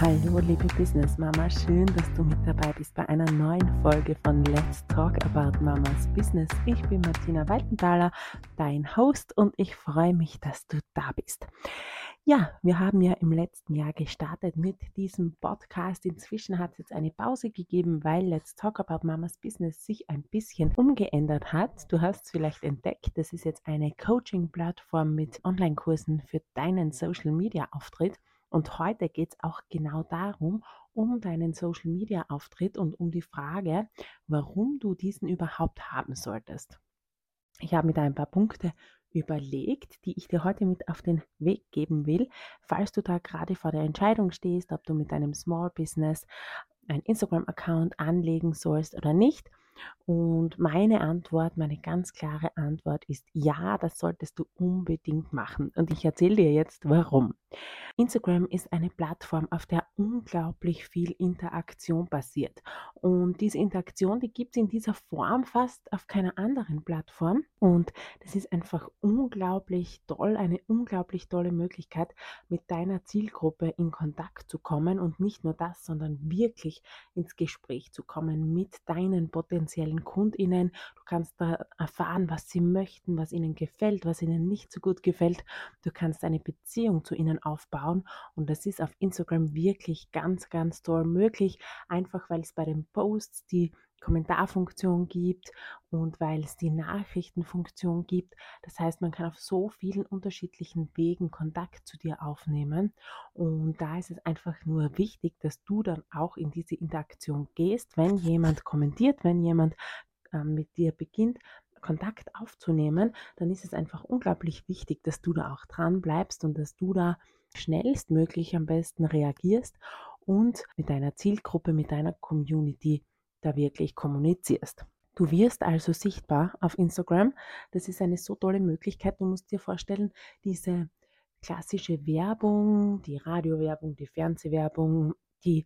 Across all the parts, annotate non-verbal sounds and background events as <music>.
Hallo liebe Business Mama, schön, dass du mit dabei bist bei einer neuen Folge von Let's Talk About Mamas Business. Ich bin Martina Waltenthaler, dein Host und ich freue mich, dass du da bist. Ja, wir haben ja im letzten Jahr gestartet mit diesem Podcast. Inzwischen hat es jetzt eine Pause gegeben, weil Let's Talk About Mamas Business sich ein bisschen umgeändert hat. Du hast es vielleicht entdeckt, das ist jetzt eine Coaching-Plattform mit Online-Kursen für deinen Social-Media-Auftritt. Und heute geht es auch genau darum, um deinen Social-Media-Auftritt und um die Frage, warum du diesen überhaupt haben solltest. Ich habe mir da ein paar Punkte überlegt, die ich dir heute mit auf den Weg geben will, falls du da gerade vor der Entscheidung stehst, ob du mit deinem Small Business ein Instagram-Account anlegen sollst oder nicht und meine Antwort, meine ganz klare Antwort ist ja, das solltest du unbedingt machen. Und ich erzähle dir jetzt warum. Instagram ist eine Plattform, auf der unglaublich viel Interaktion passiert. Und diese Interaktion, die gibt es in dieser Form fast auf keiner anderen Plattform. Und das ist einfach unglaublich toll, eine unglaublich tolle Möglichkeit, mit deiner Zielgruppe in Kontakt zu kommen. Und nicht nur das, sondern wirklich ins Gespräch zu kommen mit deinen potenziellen KundInnen. Kannst da erfahren, was sie möchten, was ihnen gefällt, was ihnen nicht so gut gefällt. Du kannst eine Beziehung zu ihnen aufbauen und das ist auf Instagram wirklich ganz, ganz toll möglich, einfach weil es bei den Posts die Kommentarfunktion gibt und weil es die Nachrichtenfunktion gibt. Das heißt, man kann auf so vielen unterschiedlichen Wegen Kontakt zu dir aufnehmen. Und da ist es einfach nur wichtig, dass du dann auch in diese Interaktion gehst, wenn jemand kommentiert, wenn jemand mit dir beginnt, Kontakt aufzunehmen, dann ist es einfach unglaublich wichtig, dass du da auch dran bleibst und dass du da schnellstmöglich am besten reagierst und mit deiner Zielgruppe, mit deiner Community da wirklich kommunizierst. Du wirst also sichtbar auf Instagram. Das ist eine so tolle Möglichkeit. Du musst dir vorstellen, diese klassische Werbung, die Radiowerbung, die Fernsehwerbung, die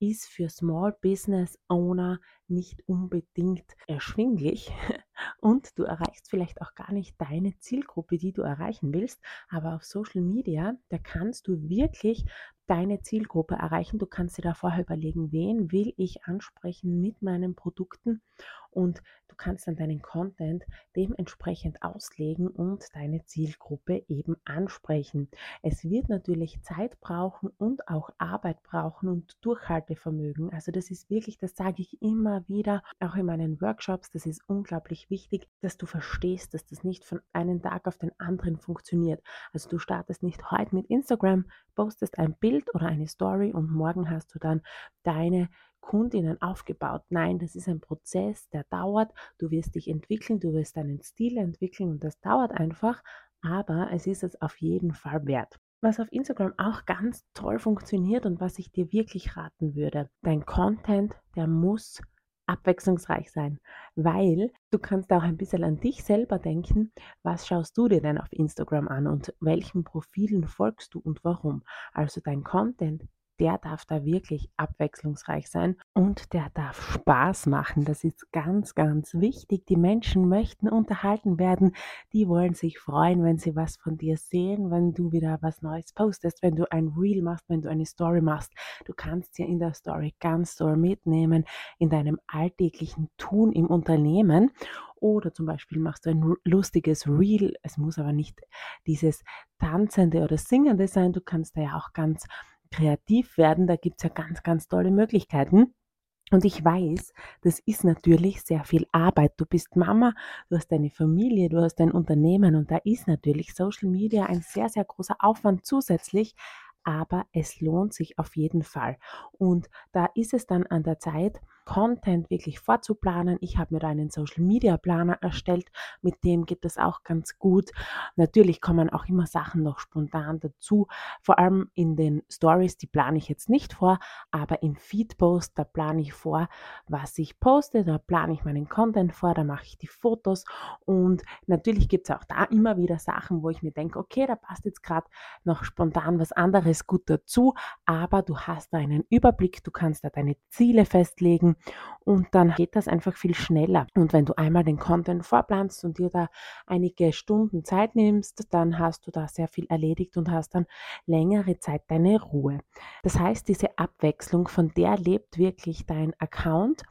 ist für Small Business Owner nicht unbedingt erschwinglich <laughs> und du erreichst vielleicht auch gar nicht deine Zielgruppe, die du erreichen willst, aber auf Social Media, da kannst du wirklich deine Zielgruppe erreichen. Du kannst dir da vorher überlegen, wen will ich ansprechen mit meinen Produkten und du kannst dann deinen Content dementsprechend auslegen und deine Zielgruppe eben ansprechen. Es wird natürlich Zeit brauchen und auch Arbeit brauchen und Durchhaltevermögen. Also das ist wirklich, das sage ich immer wieder, auch in meinen Workshops, das ist unglaublich wichtig, dass du verstehst, dass das nicht von einem Tag auf den anderen funktioniert. Also du startest nicht heute mit Instagram, postest ein Bild oder eine Story und morgen hast du dann deine Kundinnen aufgebaut. Nein, das ist ein Prozess, der dauert. Du wirst dich entwickeln, du wirst deinen Stil entwickeln und das dauert einfach, aber es ist es auf jeden Fall wert. Was auf Instagram auch ganz toll funktioniert und was ich dir wirklich raten würde, dein Content, der muss abwechslungsreich sein, weil du kannst auch ein bisschen an dich selber denken, was schaust du dir denn auf Instagram an und welchen Profilen folgst du und warum. Also dein Content, der darf da wirklich abwechslungsreich sein und der darf Spaß machen. Das ist ganz, ganz wichtig. Die Menschen möchten unterhalten werden. Die wollen sich freuen, wenn sie was von dir sehen, wenn du wieder was Neues postest, wenn du ein Reel machst, wenn du eine Story machst. Du kannst ja in der Story ganz toll mitnehmen in deinem alltäglichen Tun im Unternehmen. Oder zum Beispiel machst du ein lustiges Reel. Es muss aber nicht dieses tanzende oder singende sein. Du kannst da ja auch ganz kreativ werden, da gibt es ja ganz, ganz tolle Möglichkeiten. Und ich weiß, das ist natürlich sehr viel Arbeit. Du bist Mama, du hast deine Familie, du hast dein Unternehmen und da ist natürlich Social Media ein sehr, sehr großer Aufwand zusätzlich, aber es lohnt sich auf jeden Fall. Und da ist es dann an der Zeit, Content wirklich vorzuplanen. Ich habe mir da einen Social Media Planer erstellt, mit dem geht das auch ganz gut. Natürlich kommen auch immer Sachen noch spontan dazu, vor allem in den Stories, die plane ich jetzt nicht vor, aber im Feed Post, da plane ich vor, was ich poste, da plane ich meinen Content vor, da mache ich die Fotos. Und natürlich gibt es auch da immer wieder Sachen, wo ich mir denke, okay, da passt jetzt gerade noch spontan was anderes gut dazu, aber du hast da einen Überblick, du kannst da deine Ziele festlegen und dann geht das einfach viel schneller. Und wenn du einmal den Content vorplanst und dir da einige Stunden Zeit nimmst, dann hast du da sehr viel erledigt und hast dann längere Zeit deine Ruhe. Das heißt, diese Abwechslung, von der lebt wirklich dein Account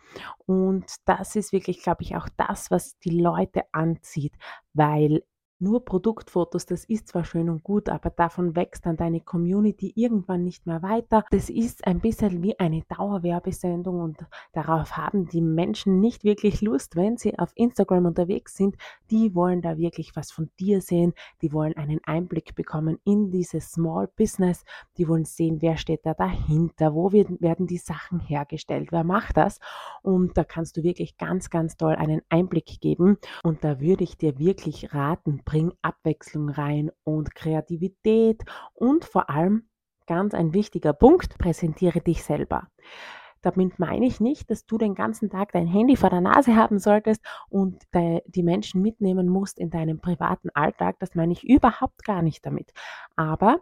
und das ist wirklich, glaube ich, auch das, was die Leute anzieht, weil nur Produktfotos, das ist zwar schön und gut, aber davon wächst dann deine Community irgendwann nicht mehr weiter. Das ist ein bisschen wie eine Dauerwerbesendung und darauf haben die Menschen nicht wirklich Lust, wenn sie auf Instagram unterwegs sind. Die wollen da wirklich was von dir sehen, die wollen einen Einblick bekommen in dieses Small Business, die wollen sehen, wer steht da dahinter, wo werden die Sachen hergestellt, wer macht das und da kannst du wirklich ganz, ganz toll einen Einblick geben und da würde ich dir wirklich raten, bring Abwechslung rein und Kreativität und vor allem ganz ein wichtiger Punkt, präsentiere dich selber. Damit meine ich nicht, dass du den ganzen Tag dein Handy vor der Nase haben solltest und die Menschen mitnehmen musst in deinem privaten Alltag. Das meine ich überhaupt gar nicht damit. Aber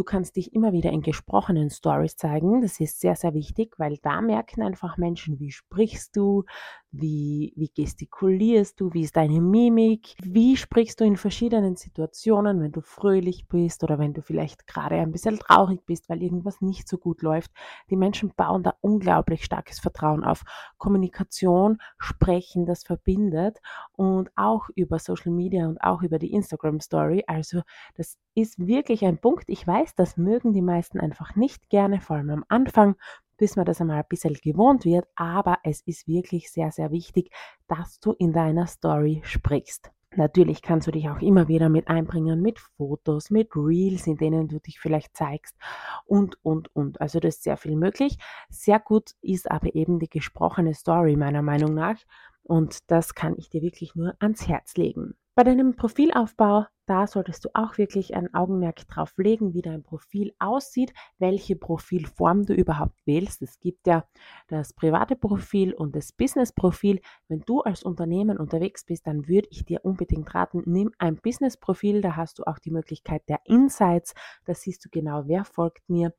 Du kannst dich immer wieder in gesprochenen Stories zeigen. Das ist sehr, sehr wichtig, weil da merken einfach Menschen, wie sprichst du, wie, wie gestikulierst du, wie ist deine Mimik, wie sprichst du in verschiedenen Situationen, wenn du fröhlich bist oder wenn du vielleicht gerade ein bisschen traurig bist, weil irgendwas nicht so gut läuft. Die Menschen bauen da unglaublich starkes Vertrauen auf. Kommunikation, Sprechen, das verbindet und auch über Social Media und auch über die Instagram Story. Also das ist wirklich ein Punkt. Ich weiß, das mögen die meisten einfach nicht gerne, vor allem am Anfang bis man das einmal ein bisschen gewohnt wird. Aber es ist wirklich sehr, sehr wichtig, dass du in deiner Story sprichst. Natürlich kannst du dich auch immer wieder mit einbringen, mit Fotos, mit Reels, in denen du dich vielleicht zeigst und, und, und. Also das ist sehr viel möglich. Sehr gut ist aber eben die gesprochene Story meiner Meinung nach. Und das kann ich dir wirklich nur ans Herz legen. Bei deinem Profilaufbau, da solltest du auch wirklich ein Augenmerk drauf legen, wie dein Profil aussieht, welche Profilform du überhaupt wählst. Es gibt ja das private Profil und das Business-Profil. Wenn du als Unternehmen unterwegs bist, dann würde ich dir unbedingt raten, nimm ein Business-Profil, da hast du auch die Möglichkeit der Insights, da siehst du genau, wer folgt mir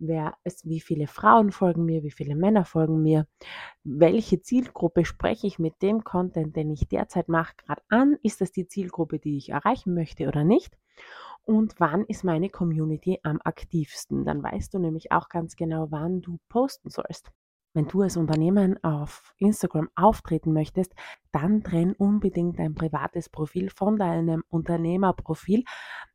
wer es, wie viele Frauen folgen mir, wie viele Männer folgen mir, welche Zielgruppe spreche ich mit dem Content, den ich derzeit mache, gerade an, ist das die Zielgruppe, die ich erreichen möchte oder nicht und wann ist meine Community am aktivsten. Dann weißt du nämlich auch ganz genau, wann du posten sollst. Wenn du als Unternehmen auf Instagram auftreten möchtest, dann trenn unbedingt dein privates Profil von deinem Unternehmerprofil.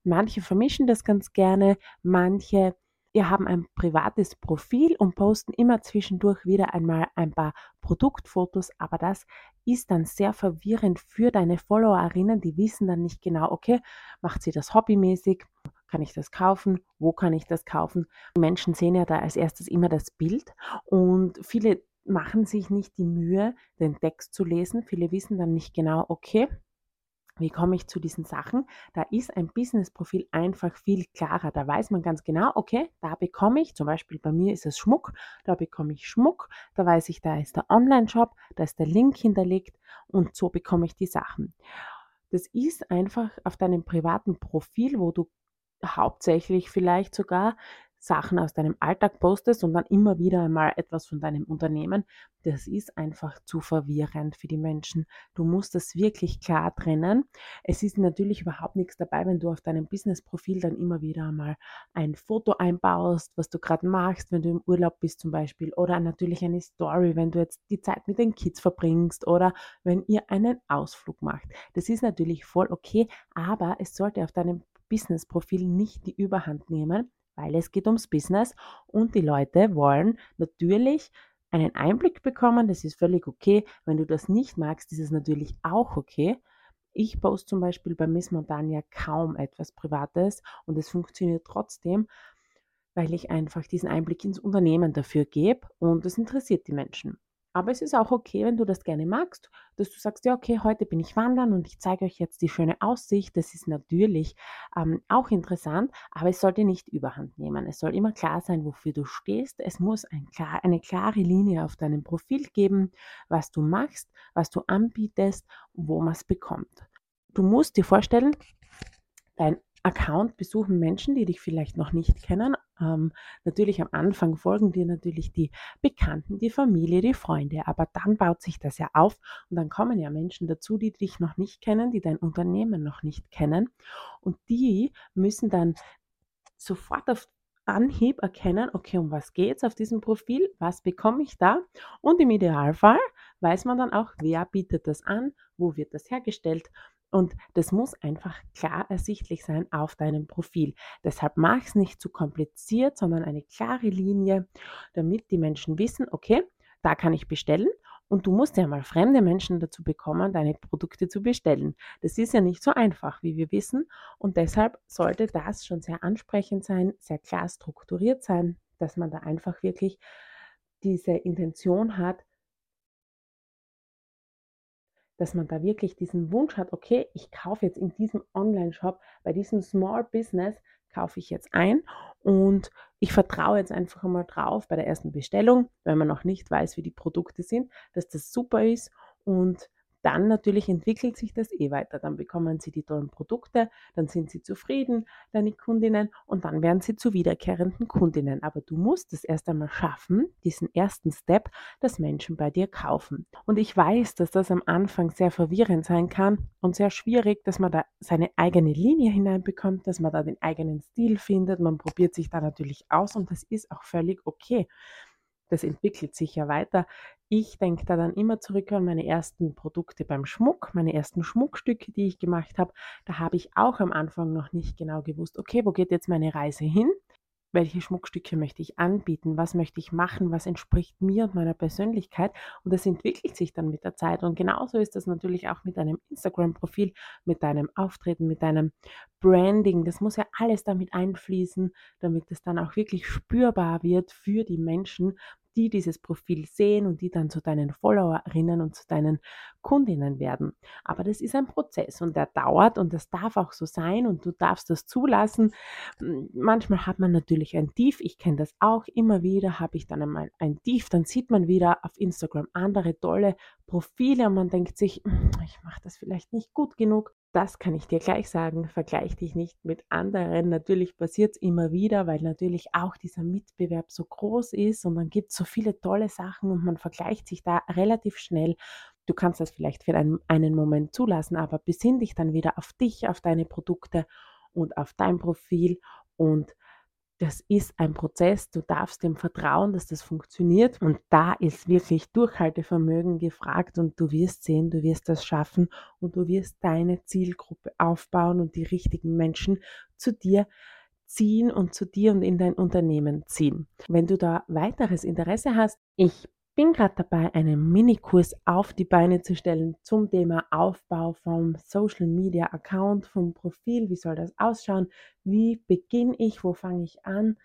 Manche vermischen das ganz gerne, manche wir haben ein privates Profil und posten immer zwischendurch wieder einmal ein paar Produktfotos, aber das ist dann sehr verwirrend für deine Followerinnen, die wissen dann nicht genau, okay, macht sie das hobbymäßig, kann ich das kaufen, wo kann ich das kaufen. Die Menschen sehen ja da als erstes immer das Bild und viele machen sich nicht die Mühe, den Text zu lesen. Viele wissen dann nicht genau, okay, wie komme ich zu diesen Sachen? Da ist ein Business-Profil einfach viel klarer. Da weiß man ganz genau, okay, da bekomme ich, zum Beispiel bei mir ist es Schmuck, da bekomme ich Schmuck, da weiß ich, da ist der Online-Shop, da ist der Link hinterlegt und so bekomme ich die Sachen. Das ist einfach auf deinem privaten Profil, wo du hauptsächlich vielleicht sogar Sachen aus deinem Alltag postest und dann immer wieder einmal etwas von deinem Unternehmen, das ist einfach zu verwirrend für die Menschen. Du musst das wirklich klar trennen. Es ist natürlich überhaupt nichts dabei, wenn du auf deinem Business-Profil dann immer wieder einmal ein Foto einbaust, was du gerade machst, wenn du im Urlaub bist zum Beispiel, oder natürlich eine Story, wenn du jetzt die Zeit mit den Kids verbringst oder wenn ihr einen Ausflug macht. Das ist natürlich voll okay, aber es sollte auf deinem Business-Profil nicht die Überhand nehmen, weil es geht ums Business und die Leute wollen natürlich einen Einblick bekommen. Das ist völlig okay. Wenn du das nicht magst, ist es natürlich auch okay. Ich poste zum Beispiel bei Miss Montagna kaum etwas Privates und es funktioniert trotzdem, weil ich einfach diesen Einblick ins Unternehmen dafür gebe und es interessiert die Menschen. Aber es ist auch okay, wenn du das gerne magst, dass du sagst, ja, okay, heute bin ich wandern und ich zeige euch jetzt die schöne Aussicht. Das ist natürlich ähm, auch interessant, aber es sollte nicht überhand nehmen. Es soll immer klar sein, wofür du stehst. Es muss ein klar, eine klare Linie auf deinem Profil geben, was du machst, was du anbietest, wo man es bekommt. Du musst dir vorstellen, dein Account besuchen Menschen, die dich vielleicht noch nicht kennen, Ähm, natürlich am Anfang folgen dir natürlich die Bekannten, die Familie, die Freunde, aber dann baut sich das ja auf und dann kommen ja Menschen dazu, die dich noch nicht kennen, die dein Unternehmen noch nicht kennen und die müssen dann sofort auf Anhieb erkennen, okay, um was geht es auf diesem Profil, was bekomme ich da? Und im Idealfall weiß man dann auch, wer bietet das an, wo wird das hergestellt und das muss einfach klar ersichtlich sein auf deinem Profil. Deshalb mach es nicht zu kompliziert, sondern eine klare Linie, damit die Menschen wissen, okay, da kann ich bestellen und du musst ja mal fremde Menschen dazu bekommen, deine Produkte zu bestellen. Das ist ja nicht so einfach, wie wir wissen. Und deshalb sollte das schon sehr ansprechend sein, sehr klar strukturiert sein, dass man da einfach wirklich diese Intention hat, dass man da wirklich diesen Wunsch hat, okay, ich kaufe jetzt in diesem Online-Shop, bei diesem Small Business, kaufe ich jetzt ein und ich vertraue jetzt einfach einmal drauf bei der ersten Bestellung, wenn man noch nicht weiß, wie die Produkte sind, dass das super ist und dann natürlich entwickelt sich das eh weiter. Dann bekommen sie die tollen Produkte, dann sind sie zufrieden, deine Kundinnen, und dann werden sie zu wiederkehrenden Kundinnen. Aber du musst es erst einmal schaffen, diesen ersten Step, dass Menschen bei dir kaufen. Und ich weiß, dass das am Anfang sehr verwirrend sein kann und sehr schwierig, dass man da seine eigene Linie hineinbekommt, dass man da den eigenen Stil findet. Man probiert sich da natürlich aus und das ist auch völlig okay das entwickelt sich ja weiter. Ich denke da dann immer zurück an meine ersten Produkte beim Schmuck, meine ersten Schmuckstücke, die ich gemacht habe. Da habe ich auch am Anfang noch nicht genau gewusst, okay, wo geht jetzt meine Reise hin? welche Schmuckstücke möchte ich anbieten, was möchte ich machen, was entspricht mir und meiner Persönlichkeit. Und das entwickelt sich dann mit der Zeit. Und genauso ist das natürlich auch mit deinem Instagram-Profil, mit deinem Auftreten, mit deinem Branding. Das muss ja alles damit einfließen, damit es dann auch wirklich spürbar wird für die Menschen, die dieses Profil sehen und die dann zu deinen Followerinnen und zu deinen Kundinnen werden. Aber das ist ein Prozess und der dauert und das darf auch so sein und du darfst das zulassen. Hm, manchmal hat man natürlich ein Tief, ich kenne das auch immer wieder, habe ich dann einmal ein Tief, dann sieht man wieder auf Instagram andere tolle Profile und man denkt sich, hm, ich mache das vielleicht nicht gut genug das kann ich dir gleich sagen, vergleich dich nicht mit anderen. Natürlich passiert es immer wieder, weil natürlich auch dieser Mitbewerb so groß ist und dann gibt es so viele tolle Sachen und man vergleicht sich da relativ schnell. Du kannst das vielleicht für einen, einen Moment zulassen, aber besinn dich dann wieder auf dich, auf deine Produkte und auf dein Profil und das ist ein Prozess, du darfst dem vertrauen, dass das funktioniert. Und da ist wirklich Durchhaltevermögen gefragt. Und du wirst sehen, du wirst das schaffen. Und du wirst deine Zielgruppe aufbauen und die richtigen Menschen zu dir ziehen und zu dir und in dein Unternehmen ziehen. Wenn du da weiteres Interesse hast, ich bin gerade dabei, einen Minikurs auf die Beine zu stellen zum Thema Aufbau vom Social Media Account, vom Profil. Wie soll das ausschauen? Wie beginne ich? Wo fange ich an?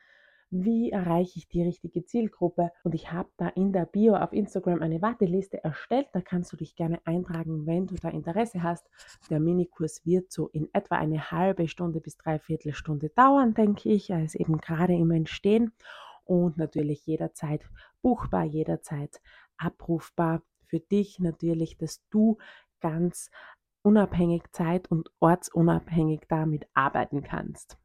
Wie erreiche ich die richtige Zielgruppe? Und ich habe da in der Bio auf Instagram eine Warteliste erstellt. Da kannst du dich gerne eintragen, wenn du da Interesse hast. Der Minikurs wird so in etwa eine halbe Stunde bis dreiviertel Stunde dauern, denke ich. Er ist eben gerade im Entstehen und natürlich jederzeit buchbar, jederzeit abrufbar. Für dich natürlich, dass du ganz unabhängig, zeit- und ortsunabhängig damit arbeiten kannst.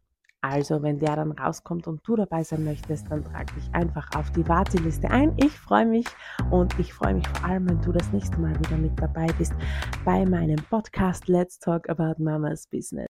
Also, wenn der dann rauskommt und du dabei sein möchtest, dann trag dich einfach auf die Warteliste ein. Ich freue mich und ich freue mich vor allem, wenn du das nächste Mal wieder mit dabei bist bei meinem Podcast Let's Talk About Mama's Business.